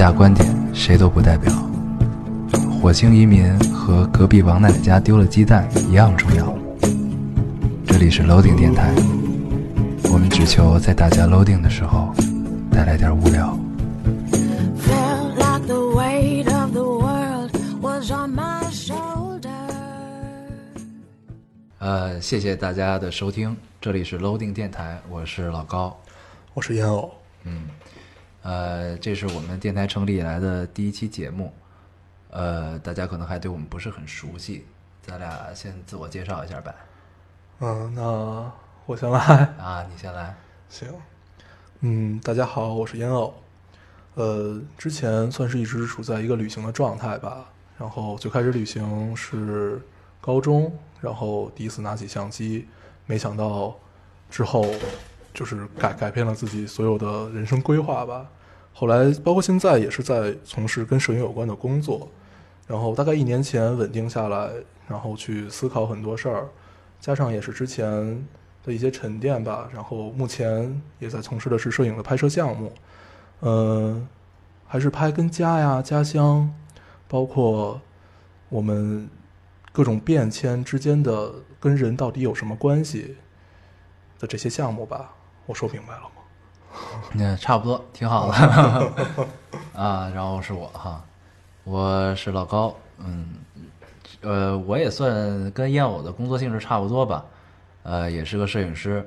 下观点谁都不代表。火星移民和隔壁王奶奶家丢了鸡蛋一样重要。这里是 Loading 电台，我们只求在大家 Loading 的时候带来点无聊。呃，谢谢大家的收听，这里是 Loading 电台，我是老高。我是烟偶，呃，这是我们电台成立以来的第一期节目，呃，大家可能还对我们不是很熟悉，咱俩先自我介绍一下呗。嗯，那我先来，啊，你先来。行，嗯，大家好，我是烟偶，呃，之前算是一直处在一个旅行的状态吧，然后最开始旅行是高中，然后第一次拿起相机，没想到之后就是改改变了自己所有的人生规划吧。后来包括现在也是在从事跟摄影有关的工作，然后大概一年前稳定下来，然后去思考很多事儿，加上也是之前的一些沉淀吧，然后目前也在从事的是摄影的拍摄项目，嗯、还是拍跟家呀、家乡，包括我们各种变迁之间的跟人到底有什么关系的这些项目吧。我说明白了吗？那，差不多，挺好的。啊，然后是我哈，我是老高，嗯，呃，我也算跟燕偶的工作性质差不多吧，呃，也是个摄影师，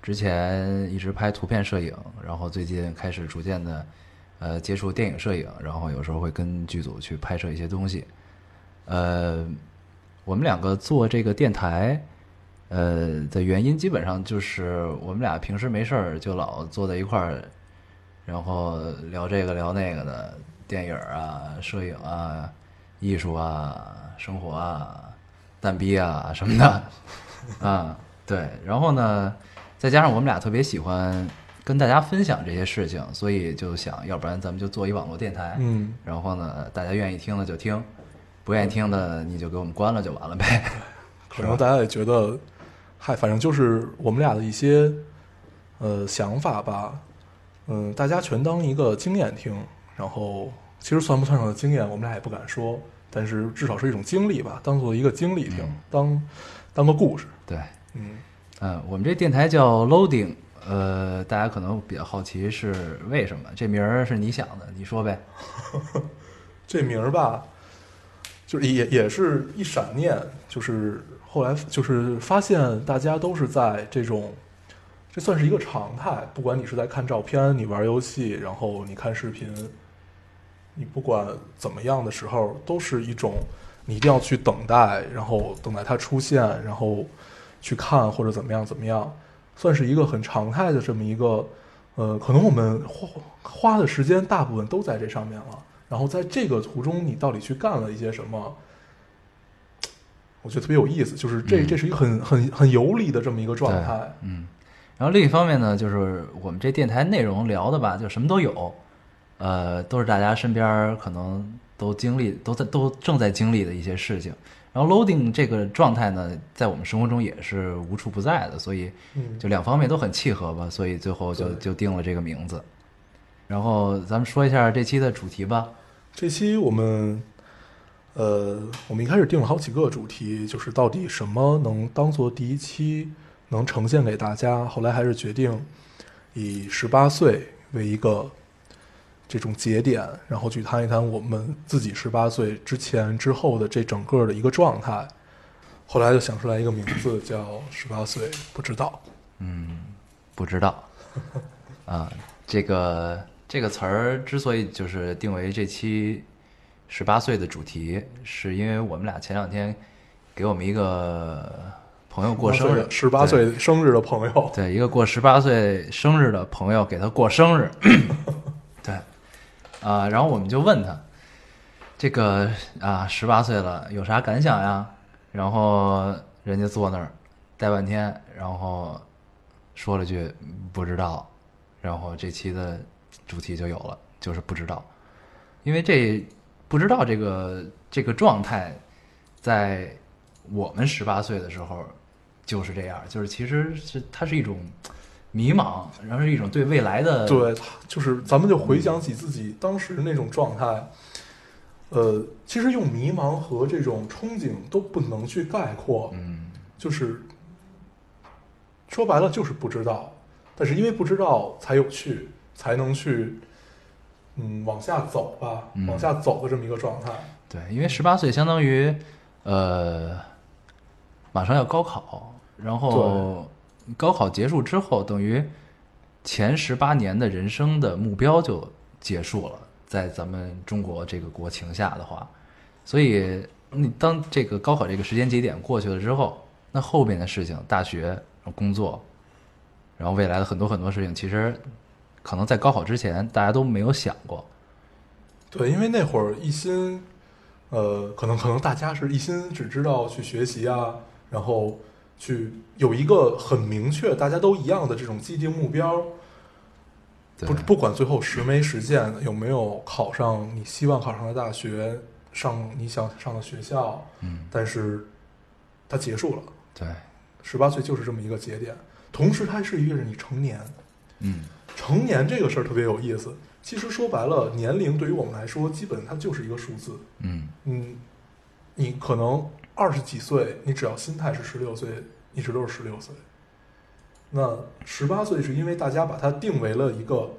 之前一直拍图片摄影，然后最近开始逐渐的，呃，接触电影摄影，然后有时候会跟剧组去拍摄一些东西，呃，我们两个做这个电台。呃的原因基本上就是我们俩平时没事儿就老坐在一块儿，然后聊这个聊那个的电影啊、摄影啊、艺术啊、生活啊、蛋逼啊什么的 啊，对。然后呢，再加上我们俩特别喜欢跟大家分享这些事情，所以就想要不然咱们就做一网络电台，嗯，然后呢，大家愿意听的就听，不愿意听的你就给我们关了就完了呗。可能大家也觉得，嗨，反正就是我们俩的一些呃想法吧，嗯、大家全当一个经验听，然后其实算不算上的经验，我们俩也不敢说，但是至少是一种经历吧，当做一个经历听，当当个故事，对。嗯，呃，我们这电台叫 Loading，呃，大家可能比较好奇是为什么？这名儿是你想的，你说呗。这名儿吧，就是也也是一闪念，就是后来就是发现大家都是在这种，这算是一个常态。不管你是在看照片，你玩游戏，然后你看视频，你不管怎么样的时候，都是一种你一定要去等待，然后等待它出现，然后去看或者怎么样怎么样，算是一个很常态的这么一个，呃，可能我们花花的时间大部分都在这上面了。然后在这个途中，你到底去干了一些什么？我觉得特别有意思，就是这嗯这是一个很很很游离的这么一个状态。嗯。然后另一方面呢，就是我们这电台内容聊的吧，就什么都有，呃，都是大家身边可能都经历、都在、都正在经历的一些事情。然后 loading 这个状态呢，在我们生活中也是无处不在的，所以嗯，就两方面都很契合吧，所以最后就就定了这个名字。然后咱们说一下这期的主题吧。这期我们，呃，我们一开始定了好几个主题，就是到底什么能当做第一期能呈现给大家。后来还是决定以十八岁为一个这种节点，然后去谈一谈我们自己十八岁之前之后的这整个的一个状态。后来就想出来一个名字叫“十八岁不知道嗯，不知道 啊，这个这个词儿之所以就是定为这期十八岁的主题，是因为我们俩前两天给我们一个朋”，友过生日，十八岁生日的朋友，对，一个过十八岁生日的朋友给他过生日，对，啊，然后我们就问他，这个啊十八岁了有啥感想呀？然后人家坐那儿待半天，然后说了句不知道，然后这期的主题就有了，就是不知道，因为这不知道这个这个状态，在我们十八岁的时候就是这样，就是其实是它是一种迷茫，然后是一种对未来的对，就是咱们就回想起自己当时那种状态，呃，其实用迷茫和这种憧憬都不能去概括，嗯。就是说白了就是不知道，但是因为不知道才有趣，才能去嗯往下走吧，嗯。往下走的这么一个状态。对，因为十八岁相当于呃马上要高考，然后高考结束之后，等于前十八年的人生的目标就结束了，在咱们中国这个国情下的话，所以你当这个高考这个时间节点过去了之后，那后边的事情，大学、工作，然后未来的很多很多事情，其实可能在高考之前大家都没有想过。对，因为那会儿一心，呃，可能可能大家是一心只知道去学习啊，然后去有一个很明确，大家都一样的这种既定目标，不不管最后实没实现，有没有考上你希望考上的大学，上你想上的学校，嗯，但是它结束了，对，十八岁就是这么一个节点，同时它是一个是你成年，嗯。成年这个事儿特别有意思。其实说白了，年龄对于我们来说，基本它就是一个数字。嗯嗯，你可能二十几岁，你只要心态是十六岁，一直都是十六岁。那十八岁是因为大家把它定为了一个，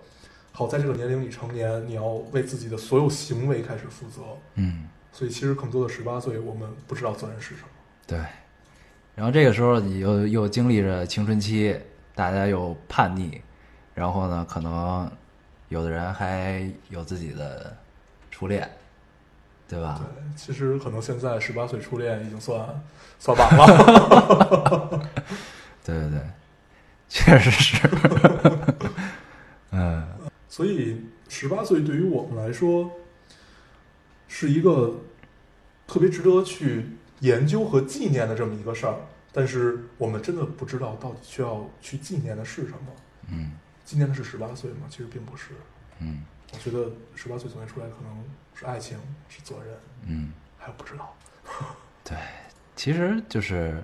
好，在这个年龄你成年，你要为自己的所有行为开始负责。嗯，所以其实更多的十八岁，我们不知道责任是什么。对。然后这个时候你又又经历着青春期，大家又叛逆，然后呢，可能有的人还有自己的初恋，对吧？对，其实可能现在十八岁初恋已经算算晚了。对对对，确实是。嗯所以十八岁对于我们来说，是一个特别值得去研究和纪念的这么一个事儿。但是我们真的不知道到底需要去纪念的是什么。嗯纪念的是十八岁吗？其实并不是。嗯我觉得十八岁总结出来可能是爱情，是责任，嗯，还有不知道。对，其实就是，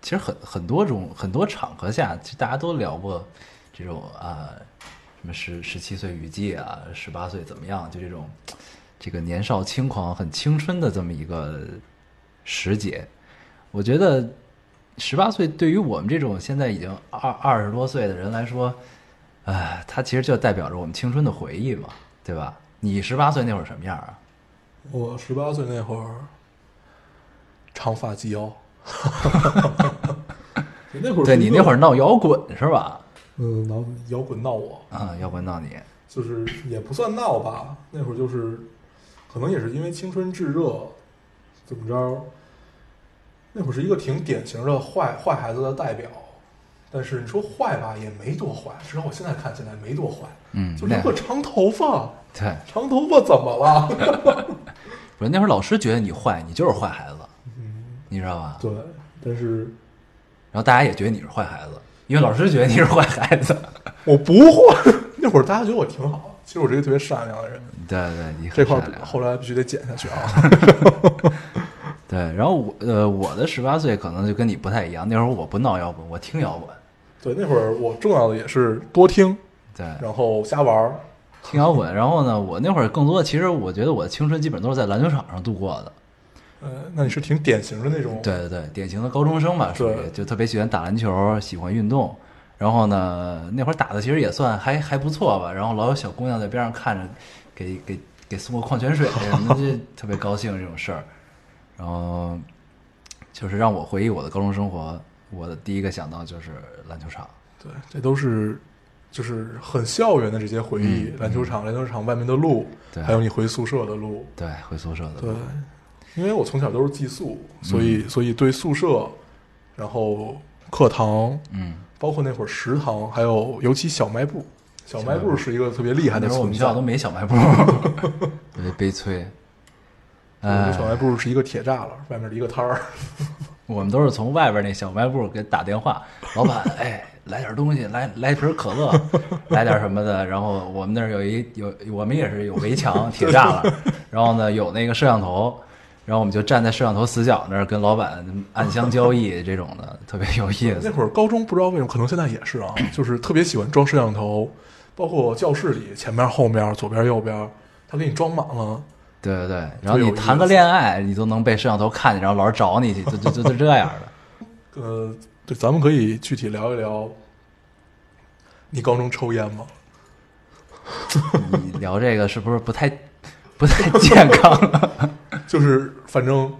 其实很很多种很多场合下，其实大家都聊过这种啊，什么十十七岁雨季啊，十八岁怎么样，就这种这个年少轻狂、很青春的这么一个时节。我觉得十八岁对于我们这种现在已经二二十多岁的人来说，哎，它其实就代表着我们青春的回忆嘛，对吧？你十八岁那会儿什么样啊？我十八岁那会儿，长发及腰。那会儿对你那会儿，儿闹摇滚是吧？嗯，闹摇滚闹我，啊，摇滚闹你。就是也不算闹吧，那会儿就是，可能也是因为青春炙热，怎么着？那会儿是一个挺典型的坏坏孩子的代表，但是你说坏吧，也没多坏，至少我现在看起来没多坏，嗯，就留个长头发，对，长头发怎么了？不是那会儿老师觉得你坏，你就是坏孩子，嗯，你知道吧？对，但是然后大家也觉得你是坏孩子，因为老师觉得你是坏孩子。我不坏。那会儿大家觉得我挺好，其实我是一个特别善良的人，对对，你很这块儿善良后来必须得减下去啊。对，然后我呃我的十八岁可能就跟你不太一样，那会儿我不闹摇滚，我听摇滚。对，那会儿我重要的也是多听，对，然后瞎玩儿。听摇滚。然后呢，我那会儿更多的，其实我觉得我的青春基本都是在篮球场上度过的。呃，那你是挺典型的那种，对对对，典型的高中生吧，属于就特别喜欢打篮球，喜欢运动。然后呢，那会儿打的其实也算还还不错吧。然后老有小姑娘在边上看着，给给给送个矿泉水什么的，就特别高兴这种事儿。然后就是让我回忆我的高中生活，我的第一个想到就是篮球场。对，这都是就是很校园的这些回忆，嗯篮球场、篮球场外面的路，对还有你回宿舍的路。对，回宿舍的路对，因为我从小都是寄宿，所以、所以对宿舍，然后课堂，嗯，包括那会儿食堂，还有尤其小卖部，小卖部是一个特别厉害的我们学校都。没小卖部，特别悲催。我们哎，小卖部是一个铁栅栏，外面的一个摊儿。我们都是从外边那小卖部给打电话，老板，哎，来点东西，来来瓶可乐，来点什么的。然后我们那儿有一有，我们也是有围墙、铁栅栏，然后呢有那个摄像头，然后我们就站在摄像头死角那儿跟老板暗箱交易这种的，特别有意思。那会儿高中不知道为什么，可能现在也是啊，就是特别喜欢装摄像头，包括教室里前面、后面、左边、右边，他给你装满了。对对对，然后你谈个恋爱，你都能被摄像头看见，然后老师找你去，就就就 就这样的。呃，对，咱们可以具体聊一聊，你高中抽烟吗？你聊这个是不是不太不太健康？就是反正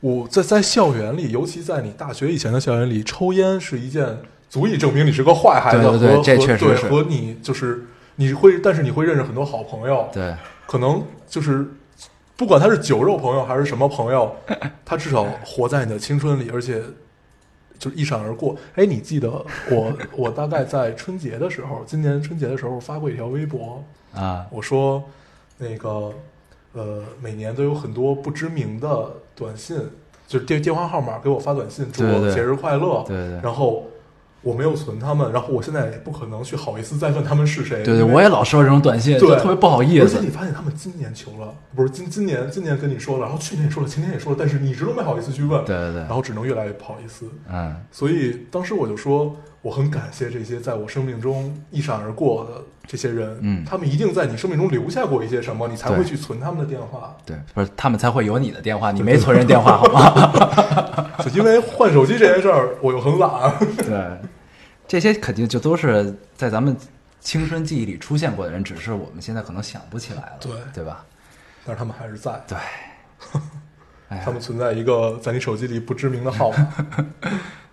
我在在校园里，尤其在你大学以前的校园里，抽烟是一件足以证明你是个坏孩子对对对和这确实是和你就是你会，但是你会认识很多好朋友，对，可能就是不管他是酒肉朋友还是什么朋友，他至少活在你的青春里，而且就是一闪而过。哎，你记得我 我大概在春节的时候，今年春节的时候发过一条微博，啊，我说那个呃，每年都有很多不知名的短信，就是电电话号码给我发短信，祝我节日快乐。对对对然后我没有存他们，然后我现在也不可能去好意思再问他们是谁。对对，我也老收到这种短信，对就特别不好意思而且。你发现他们今年求了，不是今今年今年跟你说了，然后去年也说了，前年也说了，但是你一直都没好意思去问。对对对然后只能越来越不好意思。嗯，所以当时我就说，我很感谢这些在我生命中一闪而过的这些人，嗯他们一定在你生命中留下过一些什么，你才会去存他们的电话。对，不是他们才会有你的电话，你没存人电话好吗？就因为换手机这件事儿，我又很懒。对，这些肯定就都是在咱们青春记忆里出现过的人，只是我们现在可能想不起来了，对对吧？但是他们还是在，对，他们存在一个在你手机里不知名的号码，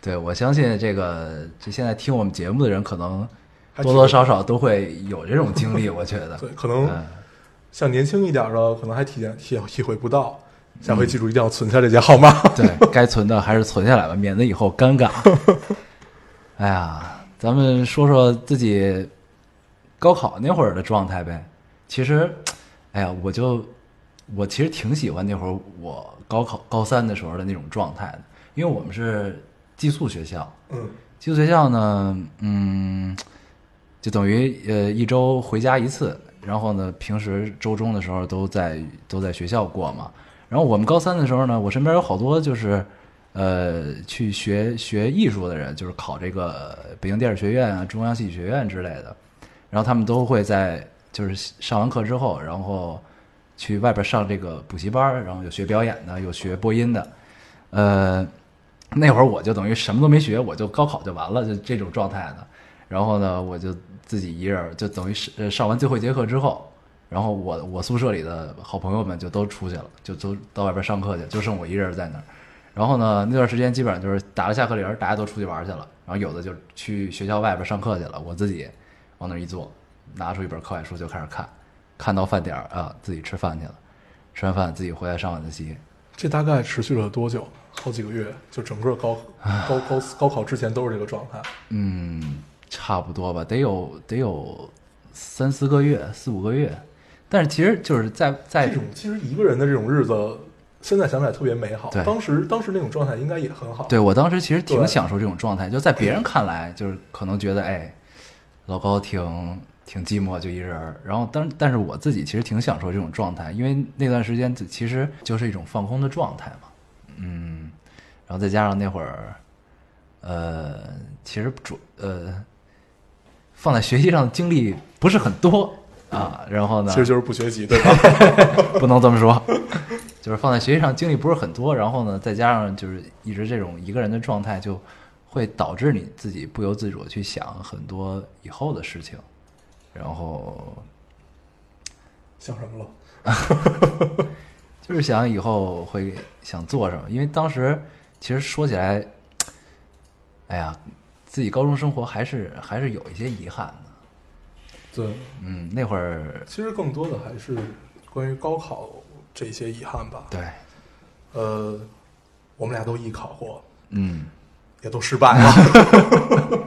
对，我相信这个这现在听我们节目的人，可能多多少少都会有这种经历，我觉得。对，可能嗯，像年轻一点的，可能还体验体体会不到。下回记住一定要存下这些号码。对该存的还是存下来吧，免得以后尴尬。哎呀，咱们说说自己高考那会儿的状态呗。其实，哎呀，我就我其实挺喜欢那会儿我高考高三的时候的那种状态的，因为我们是寄宿学校，嗯，寄宿学校呢，嗯，就等于呃一周回家一次，然后呢，平时周中的时候都在都在学校过嘛。然后我们高三的时候呢，我身边有好多就是呃去学学艺术的人，就是考这个北京电影学院啊、中央戏剧学院之类的。然后他们都会在就是上完课之后，然后去外边上这个补习班，然后有学表演的，有学播音的，呃。那会儿我就等于什么都没学，我就高考就完了，就这种状态的。然后呢，我就自己一人，就等于是上完最后一节课之后，然后我我宿舍里的好朋友们就都出去了，就都到外边上课去，就剩我一人在那儿。然后呢，那段时间基本上就是打了下课铃，大家都出去玩去了。然后有的就去学校外边上课去了，我自己往那儿一坐，拿出一本课外书就开始看，看到饭点儿啊，自己吃饭去了，吃完饭自己回来上晚自习，这大概持续了多久？好几个月，就整个高高高高考之前都是这个状态。嗯，差不多吧，得有得有三四个月，四五个月。但是其实就是在在这种其实一个人的这种日子，现在想起来特别美好。对当时当时那种状态应该也很好。对我当时其实挺享受这种状态，就在别人看来，就是可能觉得哎，老高挺挺寂寞，就一人儿。然后当但是我自己其实挺享受这种状态，因为那段时间其实就是一种放空的状态嘛。嗯，然后再加上那会儿，呃，其实主呃放在学习上的精力不是很多啊。然后呢，其实就是不学习，对吧？不能这么说，就是放在学习上精力不是很多，然后呢，再加上就是一直这种一个人的状态，就会导致你自己不由自主地去想很多以后的事情，然后想什么了？就是想以后会想做什么，因为当时其实说起来，哎呀，自己高中生活还是还是有一些遗憾的。对，嗯，那会儿其实更多的还是关于高考这些遗憾吧。对，呃，我们俩都艺考过，嗯，也都失败了。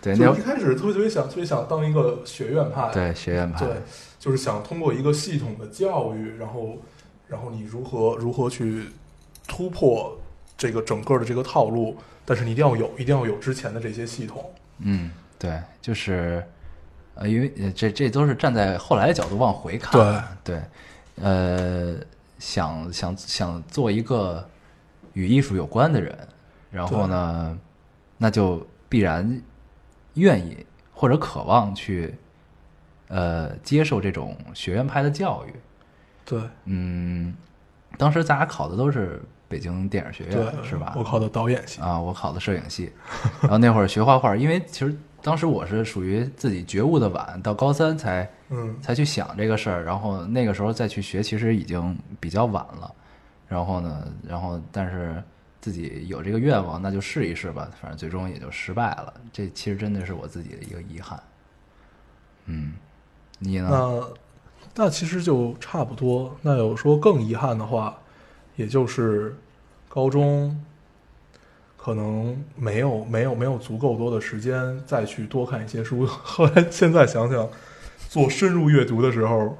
对，就那是一开始特别特别想特别想当一个学院派，对学院派，对，就是想通过一个系统的教育，然后然后你如何如何去突破这个整个的这个套路，但是你一定要有一定要有之前的这些系统。嗯，对，就是，呃，因为呃这这都是站在后来的角度往回看，对对，呃，想想想做一个与艺术有关的人，然后呢，那就必然愿意或者渴望去呃接受这种学院派的教育。对嗯，当时咱俩考的都是北京电影学院，是吧？我考的导演系，啊，我考的摄影系，然后那会儿学画画，因为其实当时我是属于自己觉悟的晚，到高三才嗯，才去想这个事儿，然后那个时候再去学，其实已经比较晚了。然后呢，然后但是自己有这个愿望，那就试一试吧，反正最终也就失败了。这其实真的是我自己的一个遗憾。嗯，你呢？那那其实就差不多。那有说更遗憾的话，也就是高中可能没有没有没有足够多的时间再去多看一些书。后来现在想想，做深入阅读的时候，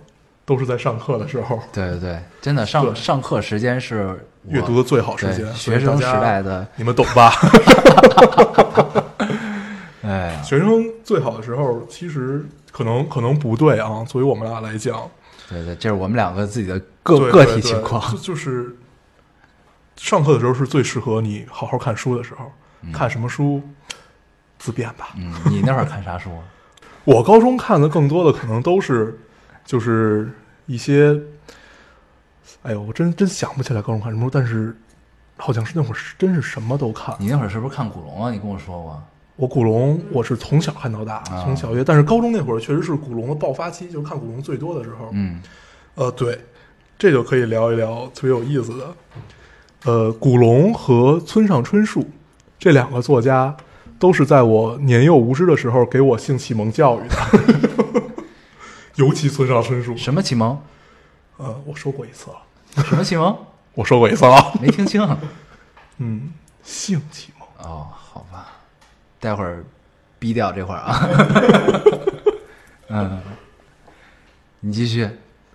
都是在上课的时候，对对对，真的上上课时间是阅读的最好时间。学生时代的，你们懂吧？哎呀，学生最好的时候，其实可能可能不对啊。作为我们俩来讲，对对，这是我们两个自己的个对个体情况就。就是上课的时候是最适合你好好看书的时候。看什么书，自便吧。嗯，你那会儿看啥书啊？我高中看的更多的可能都是，就是一些，哎呦，我真真想不起来高中看什么书，但是好像是那会儿是真是什么都看。你那会儿是不是看古龙啊？你跟我说过。我古龙我是从小看到大，啊从小学，但是高中那会儿确实是古龙的爆发期，就是看古龙最多的时候。嗯呃，对，这就可以聊一聊特别有意思的。呃，古龙和村上春树这两个作家，都是在我年幼无知的时候给我性启蒙教育的。尤其村上春树，什么启蒙？呃，我说过一次了，什么启蒙？我说过一次了。没听清。嗯，性启蒙。哦，好吧，待会儿逼掉这块儿啊。嗯，你继续。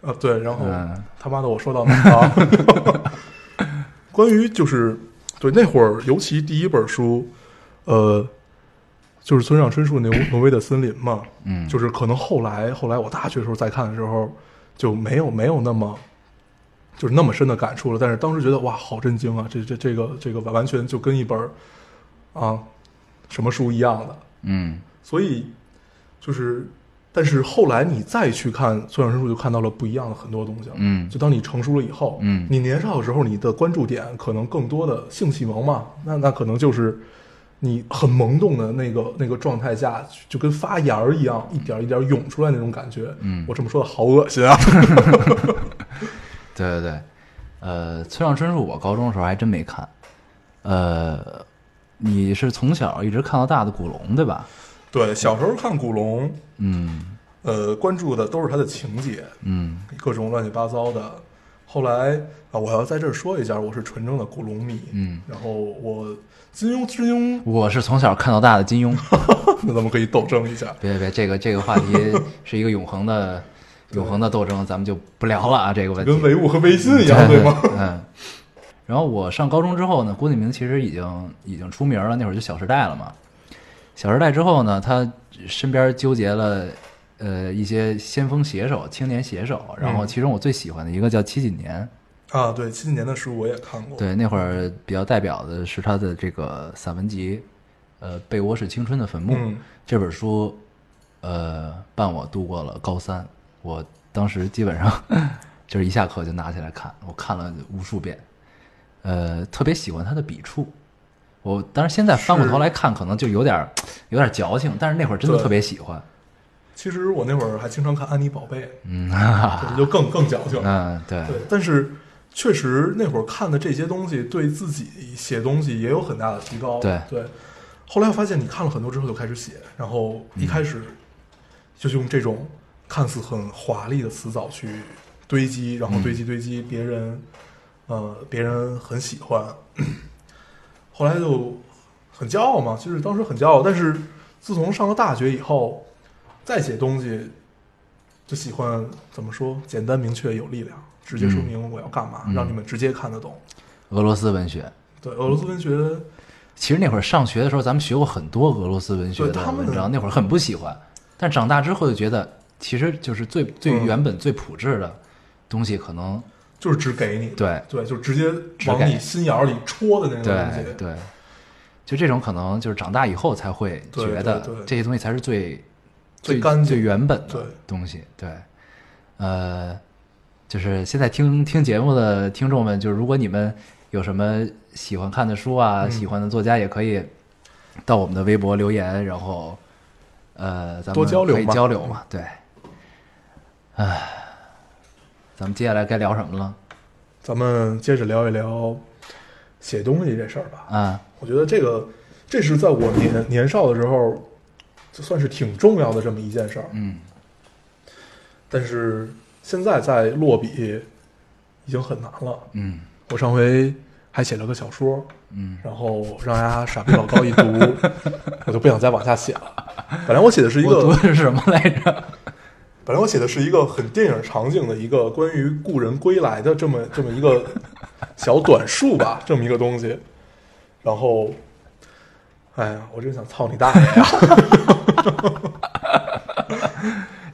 啊，对，然后、嗯他妈的，我说到哪儿了？关于就是对那会儿，尤其第一本书，呃，就是村上春树那 《挪威的森林》嘛，嗯，就是可能后来后来我大学时候再看的时候，就没有没有那么就是那么深的感触了。但是当时觉得哇，好震惊啊！这这这个这个完全就跟一本啊什么书一样的。嗯所以就是，但是后来你再去看村上春树，就看到了不一样的很多东西了。嗯就当你成熟了以后，嗯你年少的时候，你的关注点可能更多的性启蒙嘛，那那可能就是你很懵懂的那个那个状态下，就跟发芽儿一样，一点一点涌出来那种感觉。嗯我这么说的好恶心啊！对对对，呃，村上春树我高中的时候还真没看。呃，你是从小一直看到大的古龙对吧？对，小时候看古龙，嗯呃，关注的都是他的情节，嗯各种乱七八糟的。后来啊，我要在这儿说一下，我是纯正的古龙迷。嗯，然后我金庸之庸，我是从小看到大的金庸。那咱们可以斗争一下。别别别，这个这个话题是一个永恒的 永恒的斗争，咱们就不聊了啊，这个问题。跟唯物和唯心一样，对吗？嗯。然后我上高中之后呢，郭敬明其实已经已经出名了，那会儿就《小时代》了嘛。《小时代》之后呢，他身边纠结了呃一些先锋写手、青年写手，然后嗯其中我最喜欢的一个叫七几年，啊，对，七几年的书我也看过。对，那会儿比较代表的是他的这个散文集，呃，《被窝是青春的坟墓》嗯这本书，呃，伴我度过了高三。我当时基本上 就是一下课就拿起来看，我看了无数遍，呃，特别喜欢他的笔触。我当然现在翻过头来看，可能就有点儿有点儿矫情，但是那会儿真的特别喜欢。其实我那会儿还经常看《安妮宝贝》，嗯，就更更矫情。嗯，对，对，但是确实那会儿看的这些东西，对自己写东西也有很大的提高。对对。后来我发现，你看了很多之后就开始写，然后一开始就用这种看似很华丽的词藻去堆积，然后堆积堆积，别人呃别人很喜欢，后来就很骄傲嘛。就是当时很骄傲，但是自从上了大学以后，再写东西就喜欢怎么说？简单明确有力量，直接说明我要干嘛，嗯让你们直接看得懂。俄罗斯文学。对，俄罗斯文学，其实那会儿上学的时候，咱们学过很多俄罗斯文学的对他们文章，那会儿很不喜欢，但长大之后就觉得，其实就是最最嗯原本、最朴质的东西，可能就是只给你，对对，就直接往你心眼儿里戳的那种东西，对对，就这种可能就是长大以后才会觉得这些东西才是最最最干净最原本的东西。对，呃，就是现在听听节目的听众们，就是如果你们有什么喜欢看的书啊，嗯喜欢的作家，也可以到我们的微博留言，然后呃，咱们可以多交流嘛交流嘛。对，唉，咱们接下来该聊什么了？咱们接着聊一聊写东西这事儿吧。啊，我觉得这个，这是在我年年少的时候，就算是挺重要的这么一件事儿。嗯但是现在在落笔已经很难了。嗯我上回还写了个小说，嗯然后让大家傻逼老高一读，我就不想再往下写了。本来我写的是一个，的是什么来着？本来我写的是一个很电影场景的一个关于故人归来的这么这么一个小短述吧，这么一个东西。然后，哎呀，我真想操你大爷呀！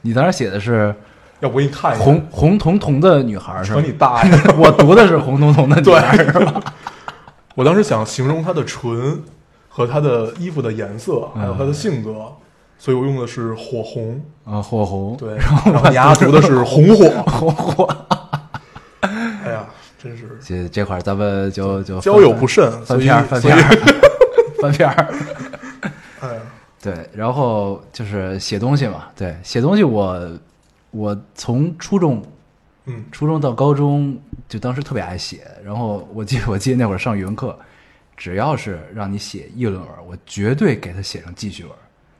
你当时写的是要不我给你看一下，红红彤彤的女孩是吧？扯你大爷！我读的是红彤彤的女孩是吧？我当时想形容她的唇和她的衣服的颜色，还有她的性格，所以我用的是火红。啊，火红，对，然后你丫读的是红火。红火。哎呀，真是这这块儿咱们就就交友不慎，所以翻篇儿翻所以篇儿翻篇儿。哎，对，然后就是写东西嘛，对，写东西我我从初中嗯初中到高中，就当时特别爱写。然后我记我记得那会儿上语文课，只要是让你写议论文，我绝对给他写成记叙文，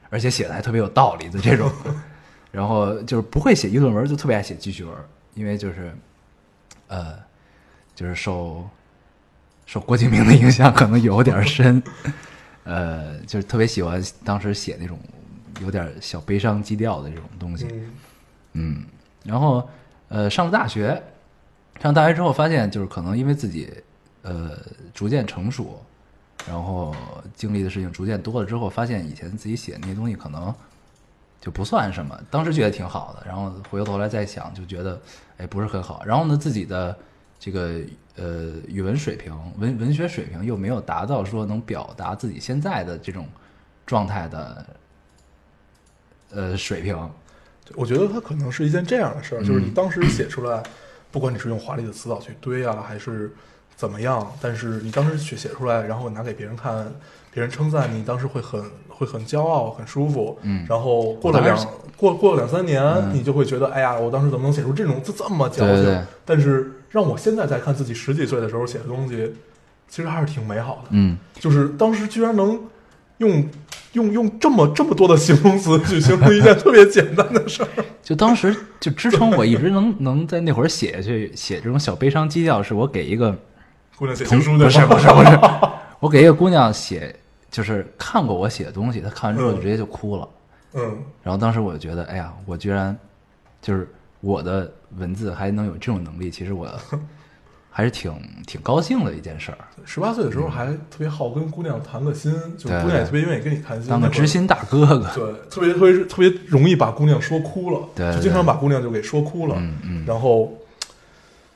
而且写的还特别有道理的这种。然后就是不会写议论文，就特别爱写记叙文，因为就是呃，就是受受郭敬明的影响可能有点深，呃，就是特别喜欢当时写那种有点小悲伤基调的这种东西。嗯嗯，然后呃，上了大学，上大学之后发现，就是可能因为自己呃逐渐成熟，然后经历的事情逐渐多了之后，发现以前自己写的那些东西可能就不算什么。当时觉得挺好的，然后回过头来再想，就觉得哎不是很好。然后呢，自己的这个呃语文水平、文文学水平又没有达到说能表达自己现在的这种状态的呃水平。我觉得它可能是一件这样的事儿，就是你嗯当时写出来，不管你是用华丽的词藻去堆啊，还是怎么样，但是你当时写写出来，然后拿给别人看，别人称赞你，当时会很会很骄傲，很舒服。嗯然后过了两过过了两三年，嗯你就会觉得，哎呀，我当时怎么能写出这种这这么矫情？但是让我现在再看自己十几岁的时候写的东西，其实还是挺美好的。嗯。就是当时居然能用用用这么这么多的形容词去形容一件特别简单的事儿。就当时就支撑我一直能能在那会儿写下去，写这种小悲伤基调，是我给一个姑娘写同情书的不是不是不是，我给一个姑娘写，就是看过我写的东西，她看完之后就直接就哭了。嗯，然后当时我就觉得，哎呀，我居然就是我的文字还能有这种能力，其实我还是挺挺高兴的一件事儿，十八岁的时候还特别好跟姑娘谈个心，就姑娘也特别愿意跟你谈心，当个知心大哥哥。对，特别特别特别容易把姑娘说哭了，对对就经常把姑娘就给说哭了。嗯嗯然后，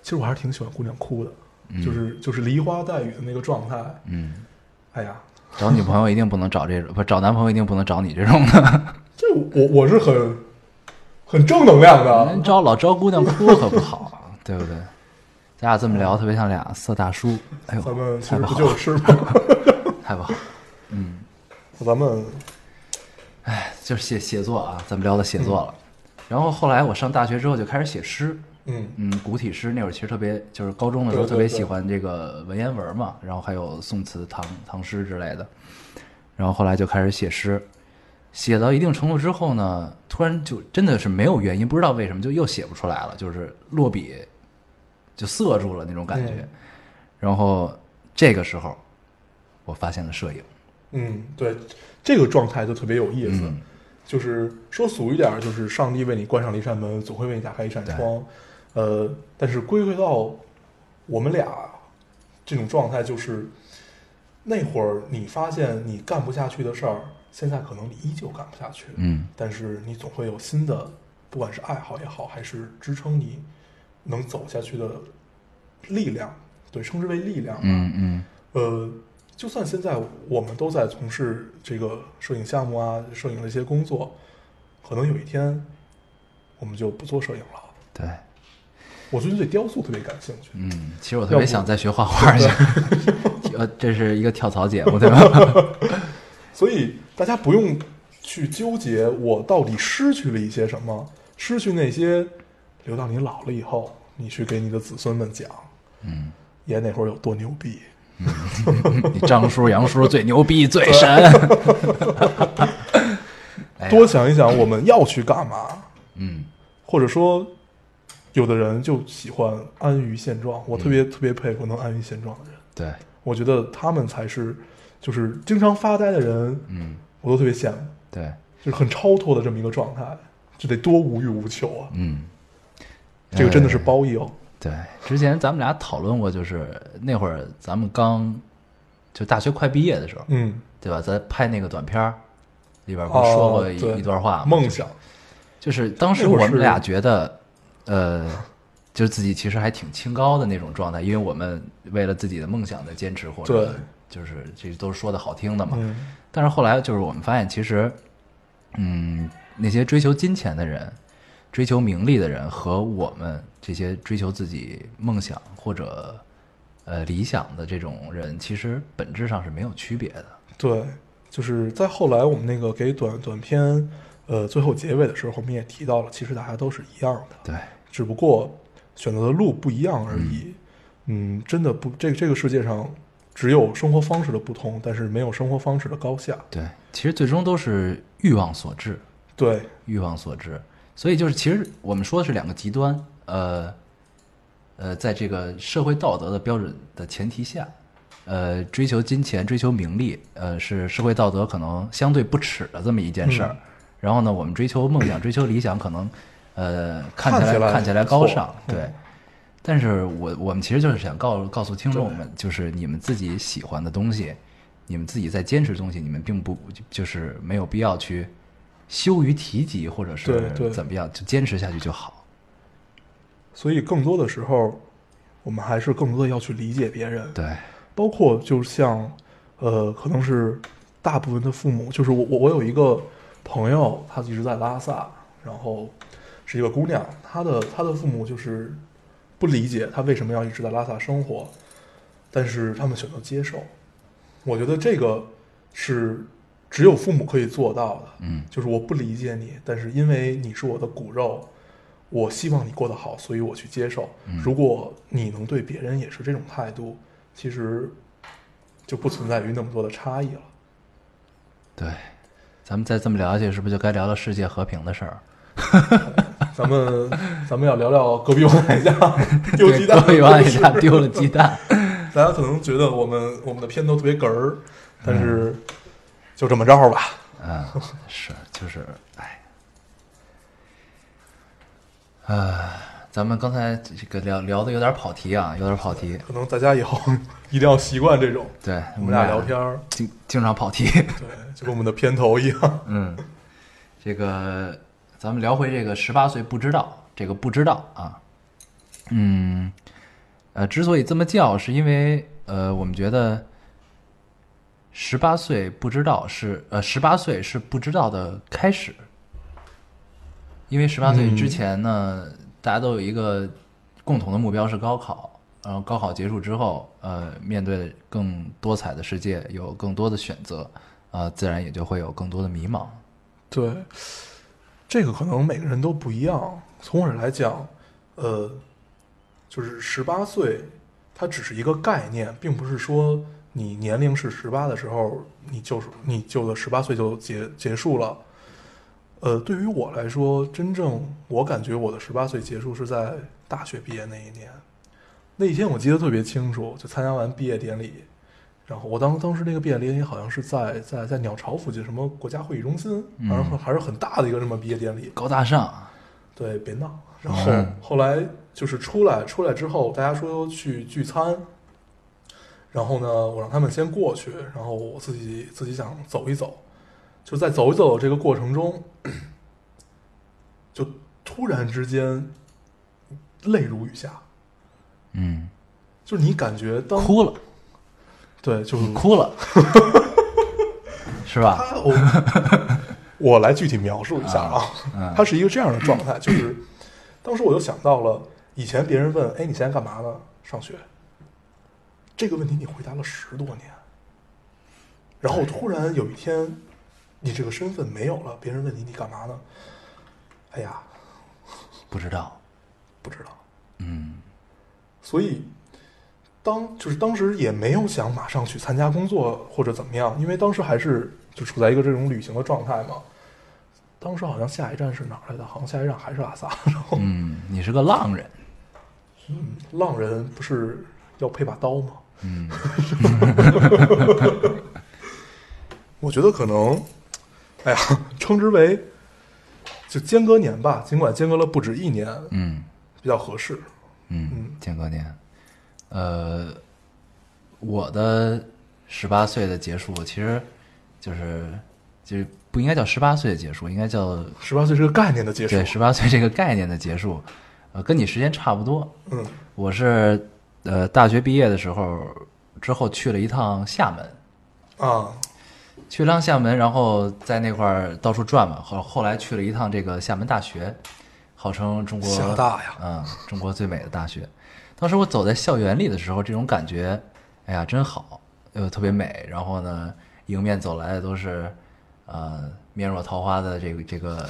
其实我还是挺喜欢姑娘哭的，嗯就是就是梨花带雨的那个状态。嗯，哎呀，找女朋友一定不能找这种，不找男朋友一定不能找你这种的。这我我是很很正能量的人，招老招姑娘哭可不好啊，对不对？咱俩这么聊，特别像俩色大叔。哎呦，咱们其实不就是吗？太不好嗯。咱们哎就是写写作啊，咱们聊到写作了。然后后来我上大学之后就开始写诗，嗯嗯，古体诗那会儿其实特别，就是高中的时候特别喜欢这个文言文嘛，然后还有宋词、唐唐诗之类的。然后后来就开始写诗，写到一定程度之后呢，突然就真的是没有原因，不知道为什么就又写不出来了，就是落笔就涩住了那种感觉。嗯然后这个时候，我发现了摄影。嗯，对，这个状态就特别有意思。嗯就是说俗一点，就是上帝为你关上了一扇门，总会为你打开一扇窗。呃，但是归回到我们俩这种状态，就是那会儿你发现你干不下去的事儿，现在可能你依旧干不下去。嗯但是你总会有新的，不管是爱好也好，还是支撑你能走下去的力量，对，称之为力量吧。嗯嗯呃，就算现在我们都在从事这个摄影项目啊、摄影的一些工作，可能有一天我们就不做摄影了。对，我最近对雕塑特别感兴趣，嗯，其实我特别想再学画画 去，呃，这是一个跳槽节目对吧？所以大家不用去纠结我到底失去了一些什么，失去那些，留到你老了以后，你去给你的子孙们讲，嗯，爷那会儿有多牛逼。你张叔、杨叔最牛逼、最神。多想一想我们要去干嘛，嗯或者说，有的人就喜欢安于现状，我特别、特别佩服能安于现状的人。对，我觉得他们才是，就是经常发呆的人，嗯我都特别羡慕，对，就是很超脱的这么一个状态，这得多无欲无求啊！嗯，这个真的是呃褒义哦。对，之前咱们俩讨论过，就是那会儿咱们刚就大学快毕业的时候，嗯，对吧？咱拍那个短片儿里边不是说过一、段话？梦想，就是当时我们俩觉得，呃，就是自己其实还挺清高的那种状态，因为我们为了自己的梦想在坚持，或者对就是这都是说的好听的嘛。嗯，但是后来就是我们发现，其实，嗯，那些追求金钱的人、追求名利的人和我们这些追求自己梦想或者呃理想的这种人，其实本质上是没有区别的。对，就是在后来我们那个给短短片，呃，最后结尾的时候，我们也提到了，其实大家都是一样的，对，只不过选择的路不一样而已。嗯，真的不，这这个世界上只有生活方式的不同，但是没有生活方式的高下。对，其实最终都是欲望所致。对，欲望所致。所以就是，其实我们说的是两个极端，呃，呃，在这个社会道德的标准的前提下，呃，追求金钱、追求名利，呃，是社会道德可能相对不耻的这么一件事儿。嗯然后呢，我们追求梦想、追求理想，可能呃看起来来看起来高尚，嗯对。但是我我们其实就是想告告诉听众们，就是你们自己喜欢的东西，你们自己在坚持的东西，你们并不就是没有必要去羞于提及，或者是怎么样，就坚持下去就好。所以更多的时候，我们还是更多的要去理解别人。对，包括就像，呃，可能是大部分的父母，就是我我我有一个朋友，他一直在拉萨，然后是一个姑娘，她的她的父母就是不理解她为什么要一直在拉萨生活，但是他们选择接受。我觉得这个是只有父母可以做到的，嗯，就是我不理解你，但是因为你是我的骨肉，我希望你过得好，所以我去接受。嗯如果你能对别人也是这种态度，其实就不存在于那么多的差异了。对。咱们再这么聊下去，是不是就该聊聊世界和平的事儿？咱们 咱们要聊聊隔壁王海家丢鸡蛋隔壁王故事奶家丢了鸡蛋。大家可能觉得我们我们的片头特别哏儿，但是就这么着吧。嗯，是，就是，哎，啊，咱们刚才这个聊聊的有点跑题啊，有点跑题。可能大家以后 一定要习惯这种对我们俩聊天儿，经经常跑题。对，就跟我们的片头一样。嗯，这个咱们聊回这个十八岁不知道，这个不知道啊，嗯，呃，之所以这么叫，是因为呃，我们觉得十八岁不知道是呃，十八岁是不知道的开始，因为十八岁之前呢，大家都有一个共同的目标是高考，然后高考结束之后，呃，面对更多彩的世界，有更多的选择，啊、自然也就会有更多的迷茫。对，这个可能每个人都不一样。从我来讲，呃，就是十八岁，它只是一个概念，并不是说你年龄是十八的时候，你就是你就的十八岁就结结束了。呃，对于我来说，真正我感觉我的十八岁结束是在大学毕业那一年。那一天我记得特别清楚，就参加完毕业典礼，然后我当当时那个毕业典礼好像是在在在鸟巢附近什么国家会议中心，嗯反正还是很大的一个什么毕业典礼。高大上，对，别闹。然后、嗯后来就是出来出来之后，大家说去聚餐，然后呢，我让他们先过去，然后我自己自己想走一走，就在走一走这个过程中，就突然之间泪如雨下，嗯。就是你感觉当哭了，对，就是哭了，是吧？我 我来具体描述一下啊，嗯他是一个这样的状态，就是当时我就想到了以前别人问，哎，你现在干嘛呢？上学。这个问题你回答了十多年，然后突然有一天，你这个身份没有了，别人问你你干嘛呢？哎呀，不知道，不知道。嗯所以当就是当时也没有想马上去参加工作或者怎么样，因为当时还是就处在一个这种旅行的状态嘛。当时好像下一站是哪儿来的？好像下一站还是拉萨。然后，嗯，你是个浪人，嗯，浪人不是要配把刀吗？嗯 我觉得可能，哎呀，称之为就间隔年吧，尽管间隔了不止一年，嗯比较合适。嗯嗯，间隔年，呃，我的十八岁的结束，其实就是就是不应该叫十八岁的结束，应该叫十八岁是个概念的结束。对十八岁这个概念的结束，呃，跟你时间差不多。嗯我是呃大学毕业的时候之后去了一趟厦门，啊，去了趟厦门，然后在那块儿到处转嘛。后后来去了一趟这个厦门大学，号称中国厦大呀嗯，中国最美的大学。当时我走在校园里的时候，这种感觉，哎呀，真好，又特别美。然后呢，迎面走来的都是呃面若桃花的这个这个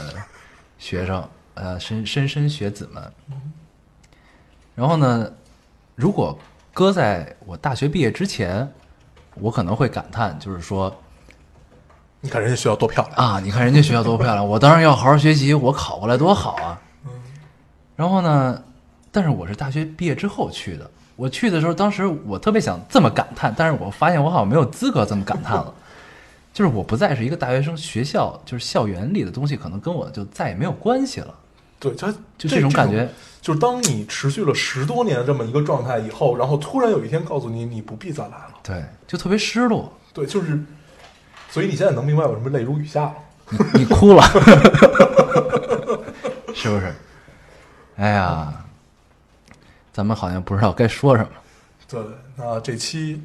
学生，呃莘莘莘学子们。然后呢，如果搁在我大学毕业之前，我可能会感叹，就是说你看人家学校多漂亮。啊，你看人家学校多漂亮，我当然要好好学习，我考过来多好啊。然后呢，但是我是大学毕业之后去的，我去的时候，当时我特别想这么感叹，但是我发现我好像没有资格这么感叹了。就是我不再是一个大学生，学校就是校园里的东西，可能跟我就再也没有关系了。对，它就这种感觉，就是当你持续了十多年这么一个状态以后，然后突然有一天告诉你你不必再来了，对，就特别失落。对，就是，所以你现在能明白我什么泪如雨下了。你你哭了，是不是？哎呀，咱们好像不知道该说什么。对，那这期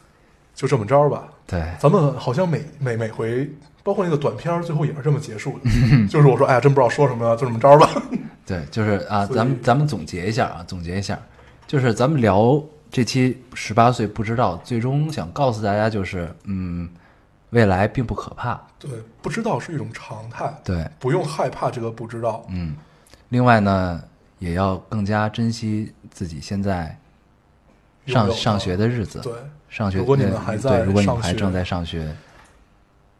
就这么着吧。对，咱们好像每每每回，包括那个短片儿，最后也是这么结束的，就是我说，哎呀，真不知道说什么了，就这么着吧。对，就是啊，咱们咱们总结一下啊，总结一下，就是咱们聊这期十八岁不知道，最终想告诉大家就是，嗯，未来并不可怕。对，不知道是一种常态，对，不用害怕这个不知道。嗯，另外呢，也要更加珍惜自己现在上上学的日子。对，上学，如果你们呃还在对，如果你们还正在上学，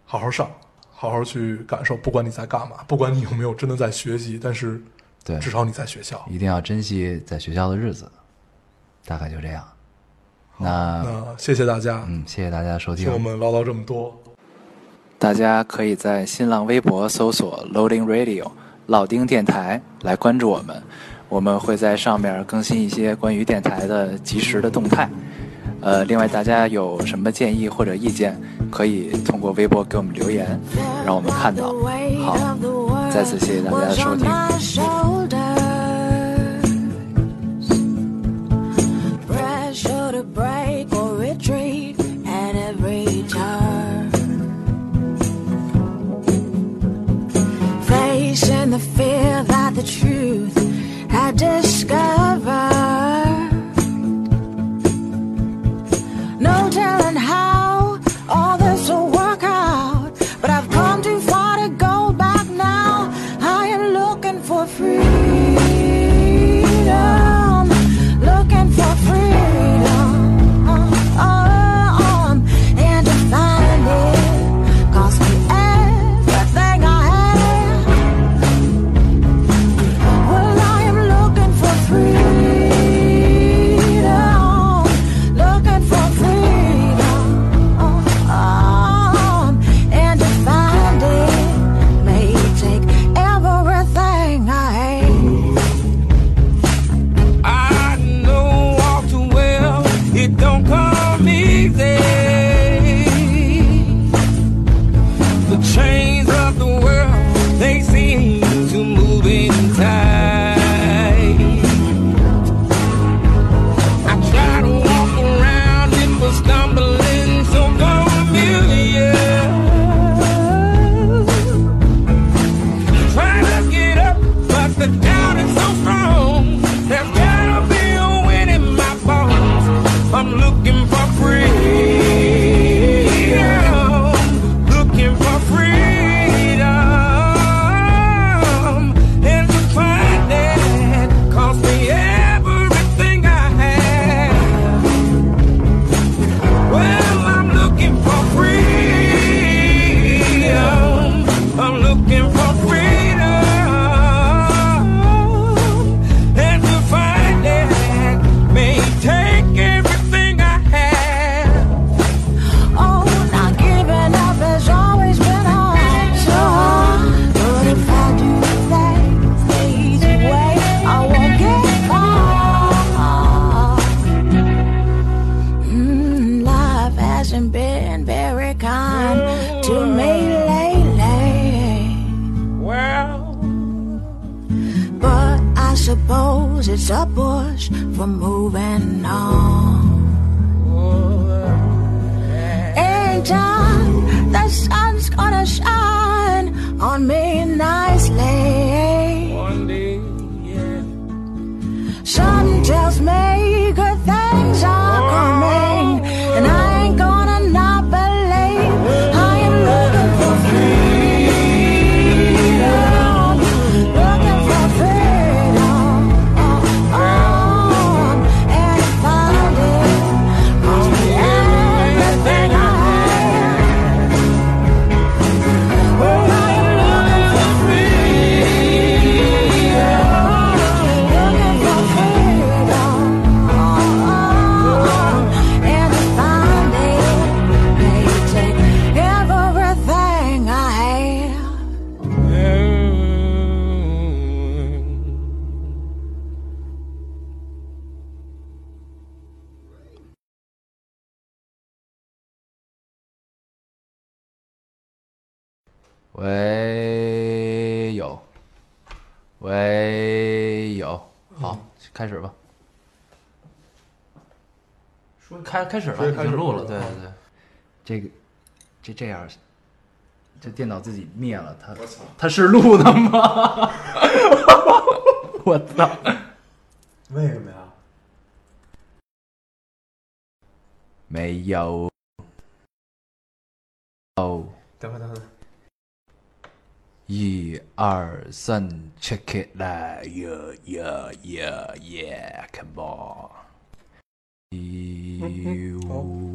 好好上，好好去感受，不管你在干嘛，不管你有没有真的在学习，但是对，至少你在学校。一定要珍惜在学校的日子。大概就这样。那那谢谢大家，嗯，谢谢大家收听听我。们唠叨这么多。大家可以在新浪微博搜索 Loading Radio 老丁电台来关注我们，我们会在上面更新一些关于电台的及时的动态。呃，另外大家有什么建议或者意见，可以通过微博给我们留言，让我们看到。好，再次谢谢大家的收听。sky 喂，有，喂，有，好，开始吧。说开开始了，已经录了，对对对。这个，这这样，这电脑自己灭了，它它是录的吗？我操！为什么呀？没有。哦，等会等会。一二三，check it out，yeah yeah yeah yeah，come on，一五。Mm-hmm. Oh.